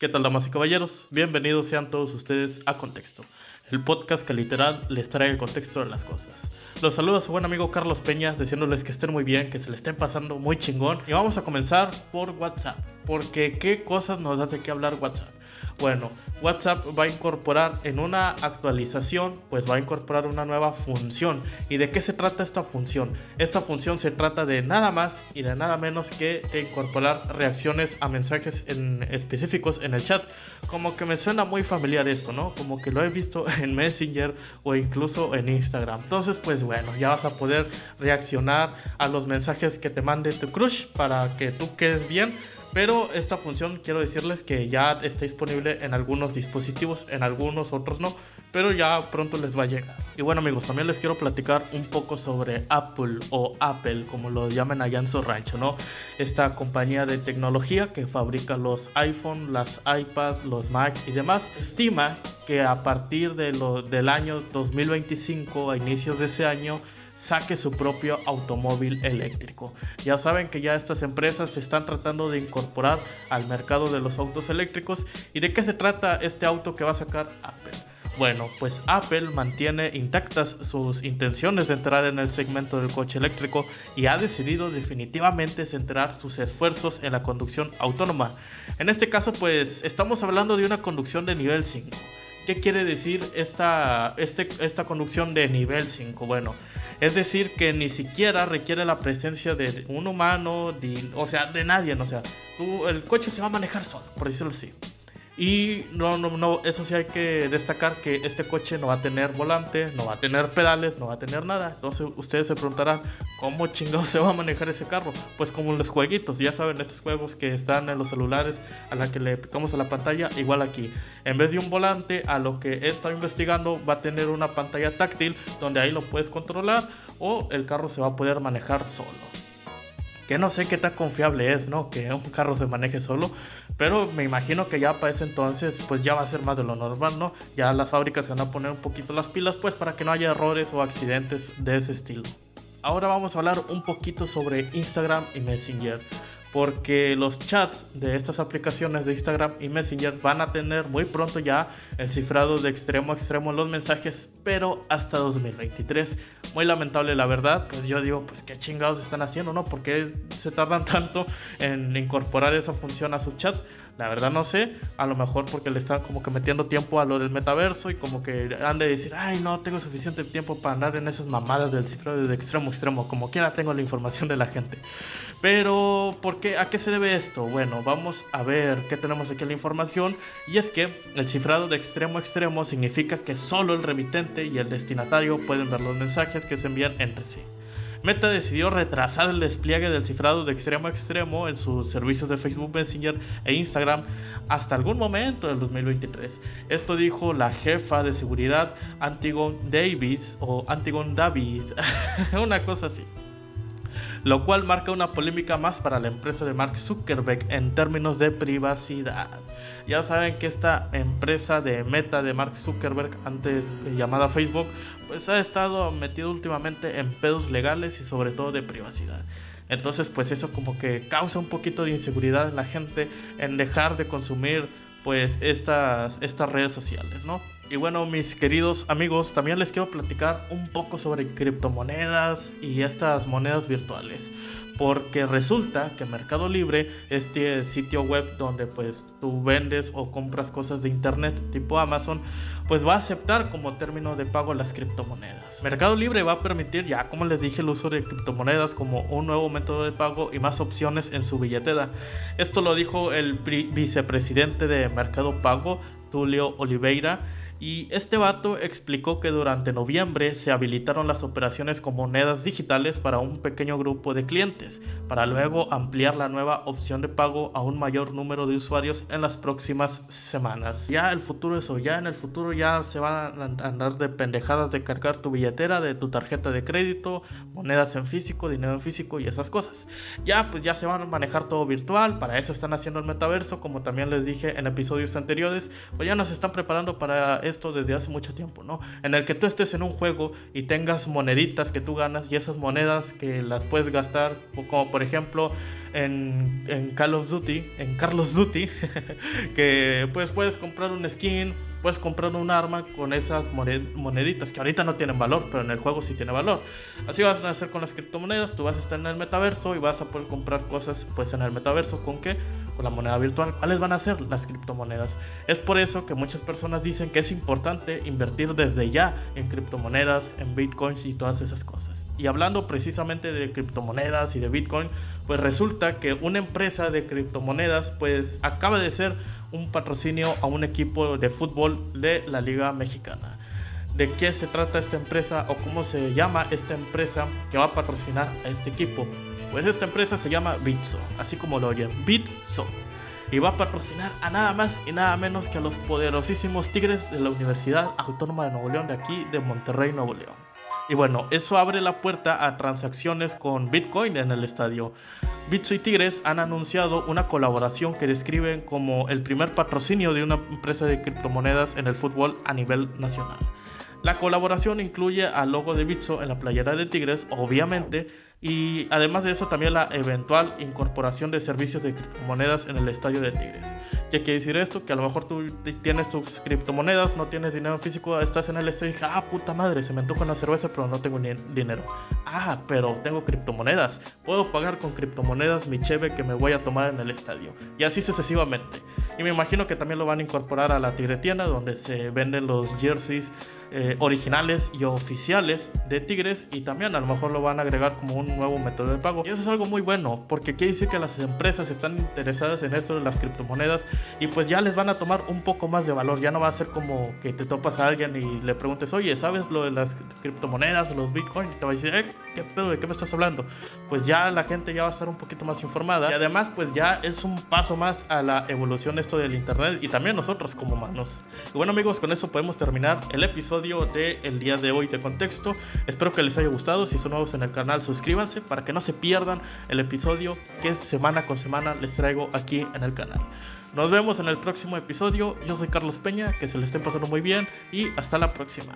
¿Qué tal, damas y caballeros? Bienvenidos sean todos ustedes a Contexto, el podcast que literal les trae el contexto de las cosas. Los saluda su buen amigo Carlos Peña, diciéndoles que estén muy bien, que se le estén pasando muy chingón. Y vamos a comenzar por WhatsApp, porque qué cosas nos hace que hablar WhatsApp. Bueno, WhatsApp va a incorporar en una actualización, pues va a incorporar una nueva función. ¿Y de qué se trata esta función? Esta función se trata de nada más y de nada menos que de incorporar reacciones a mensajes en específicos en el chat. Como que me suena muy familiar esto, ¿no? Como que lo he visto en Messenger o incluso en Instagram. Entonces, pues bueno, ya vas a poder reaccionar a los mensajes que te mande tu crush para que tú quedes bien pero esta función quiero decirles que ya está disponible en algunos dispositivos, en algunos otros no, pero ya pronto les va a llegar. Y bueno amigos, también les quiero platicar un poco sobre Apple o Apple, como lo llaman allá en su rancho, ¿no? Esta compañía de tecnología que fabrica los iPhone, las iPad, los Mac y demás, estima que a partir de lo, del año 2025, a inicios de ese año, saque su propio automóvil eléctrico. Ya saben que ya estas empresas se están tratando de incorporar al mercado de los autos eléctricos. ¿Y de qué se trata este auto que va a sacar Apple? Bueno, pues Apple mantiene intactas sus intenciones de entrar en el segmento del coche eléctrico y ha decidido definitivamente centrar sus esfuerzos en la conducción autónoma. En este caso, pues estamos hablando de una conducción de nivel 5. ¿Qué quiere decir esta, este, esta conducción de nivel 5? Bueno, es decir, que ni siquiera requiere la presencia de un humano, o sea, de nadie, o sea, el coche se va a manejar solo, por decirlo así. Y no, no, no, eso sí hay que destacar que este coche no va a tener volante, no va a tener pedales, no va a tener nada. Entonces ustedes se preguntarán, ¿cómo chingados se va a manejar ese carro? Pues como los jueguitos, ya saben, estos juegos que están en los celulares a la que le picamos a la pantalla, igual aquí. En vez de un volante, a lo que he estado investigando, va a tener una pantalla táctil donde ahí lo puedes controlar o el carro se va a poder manejar solo que no sé qué tan confiable es, ¿no? Que un carro se maneje solo, pero me imagino que ya para ese entonces pues ya va a ser más de lo normal, ¿no? Ya las fábricas se van a poner un poquito las pilas pues para que no haya errores o accidentes de ese estilo. Ahora vamos a hablar un poquito sobre Instagram y Messenger porque los chats de estas aplicaciones de Instagram y Messenger van a tener muy pronto ya el cifrado de extremo a extremo en los mensajes, pero hasta 2023. Muy lamentable la verdad, pues yo digo, pues qué chingados están haciendo, ¿no? ¿Por qué se tardan tanto en incorporar esa función a sus chats? La verdad no sé, a lo mejor porque le están como que metiendo tiempo a lo del metaverso y como que han de decir, ay, no tengo suficiente tiempo para andar en esas mamadas del cifrado de extremo a extremo, como quiera tengo la información de la gente. Pero, ¿por qué? ¿a qué se debe esto? Bueno, vamos a ver qué tenemos aquí en la información. Y es que el cifrado de extremo a extremo significa que solo el remitente y el destinatario pueden ver los mensajes que se envían entre sí. Meta decidió retrasar el despliegue del cifrado de extremo a extremo en sus servicios de Facebook Messenger e Instagram hasta algún momento del 2023. Esto dijo la jefa de seguridad Antigon Davis o Antigon Davis, una cosa así lo cual marca una polémica más para la empresa de Mark Zuckerberg en términos de privacidad. Ya saben que esta empresa de meta de Mark Zuckerberg, antes llamada Facebook, pues ha estado metido últimamente en pedos legales y sobre todo de privacidad. Entonces, pues eso como que causa un poquito de inseguridad en la gente en dejar de consumir pues estas, estas redes sociales, ¿no? Y bueno, mis queridos amigos, también les quiero platicar un poco sobre criptomonedas y estas monedas virtuales porque resulta que Mercado Libre, este sitio web donde pues tú vendes o compras cosas de internet tipo Amazon, pues va a aceptar como término de pago las criptomonedas. Mercado Libre va a permitir ya, como les dije, el uso de criptomonedas como un nuevo método de pago y más opciones en su billetera. Esto lo dijo el vicepresidente de Mercado Pago, Tulio Oliveira, y este vato explicó que durante noviembre se habilitaron las operaciones con monedas digitales para un pequeño grupo de clientes, para luego ampliar la nueva opción de pago a un mayor número de usuarios en las próximas semanas. Ya el futuro eso, ya en el futuro ya se van a andar de pendejadas de cargar tu billetera, de tu tarjeta de crédito, monedas en físico, dinero en físico y esas cosas. Ya pues ya se van a manejar todo virtual, para eso están haciendo el metaverso, como también les dije en episodios anteriores, pues ya nos están preparando para esto desde hace mucho tiempo, ¿no? En el que tú estés en un juego y tengas moneditas que tú ganas y esas monedas que las puedes gastar, como por ejemplo en, en Call of Duty, en Carlos Duty, que pues puedes comprar un skin, puedes comprar un arma con esas moneditas que ahorita no tienen valor, pero en el juego sí tiene valor. Así vas a hacer con las criptomonedas, tú vas a estar en el metaverso y vas a poder comprar cosas pues en el metaverso con qué? Con la moneda virtual. ¿Cuáles van a ser las criptomonedas? Es por eso que muchas personas dicen que es importante invertir desde ya en criptomonedas, en bitcoins y todas esas cosas. Y hablando precisamente de criptomonedas y de bitcoin, pues resulta que una empresa de criptomonedas pues acaba de ser un patrocinio a un equipo de fútbol de la Liga Mexicana. ¿De qué se trata esta empresa o cómo se llama esta empresa que va a patrocinar a este equipo? Pues esta empresa se llama Bitso, así como lo oyen, Bitso. Y va a patrocinar a nada más y nada menos que a los poderosísimos Tigres de la Universidad Autónoma de Nuevo León, de aquí de Monterrey, Nuevo León. Y bueno, eso abre la puerta a transacciones con Bitcoin en el estadio. Bitso y Tigres han anunciado una colaboración que describen como el primer patrocinio de una empresa de criptomonedas en el fútbol a nivel nacional. La colaboración incluye al logo de Bitso en la playera de Tigres, obviamente, y además de eso también la eventual incorporación de servicios de criptomonedas en el estadio de Tigres. ¿Qué quiere decir esto? Que a lo mejor tú tienes tus criptomonedas, no tienes dinero físico, estás en el estadio y dices, ah, puta madre, se me antoja una cerveza pero no tengo ni dinero. Ah, pero tengo criptomonedas. Puedo pagar con criptomonedas mi cheve que me voy a tomar en el estadio. Y así sucesivamente. Y me imagino que también lo van a incorporar a la Tigretienda donde se venden los jerseys eh, originales y oficiales de Tigres y también a lo mejor lo van a agregar como un nuevo método de pago. Y eso es algo muy bueno porque quiere decir que las empresas están interesadas en esto de las criptomonedas y pues ya les van a tomar un poco más de valor. Ya no va a ser como que te topas a alguien y le preguntes, oye, ¿sabes lo de las criptomonedas, los bitcoins? Y te va a decir, eh, ¿qué pedo? ¿De qué me estás hablando? Pues ya la gente ya va a estar un poquito más informada y además pues ya es un paso más a la evolución esto del internet y también nosotros como humanos. Y bueno amigos, con eso podemos terminar el episodio del el día de hoy de contexto. Espero que les haya gustado. Si son nuevos en el canal, suscríbanse para que no se pierdan el episodio que semana con semana les traigo aquí en el canal. Nos vemos en el próximo episodio. Yo soy Carlos Peña, que se le estén pasando muy bien y hasta la próxima.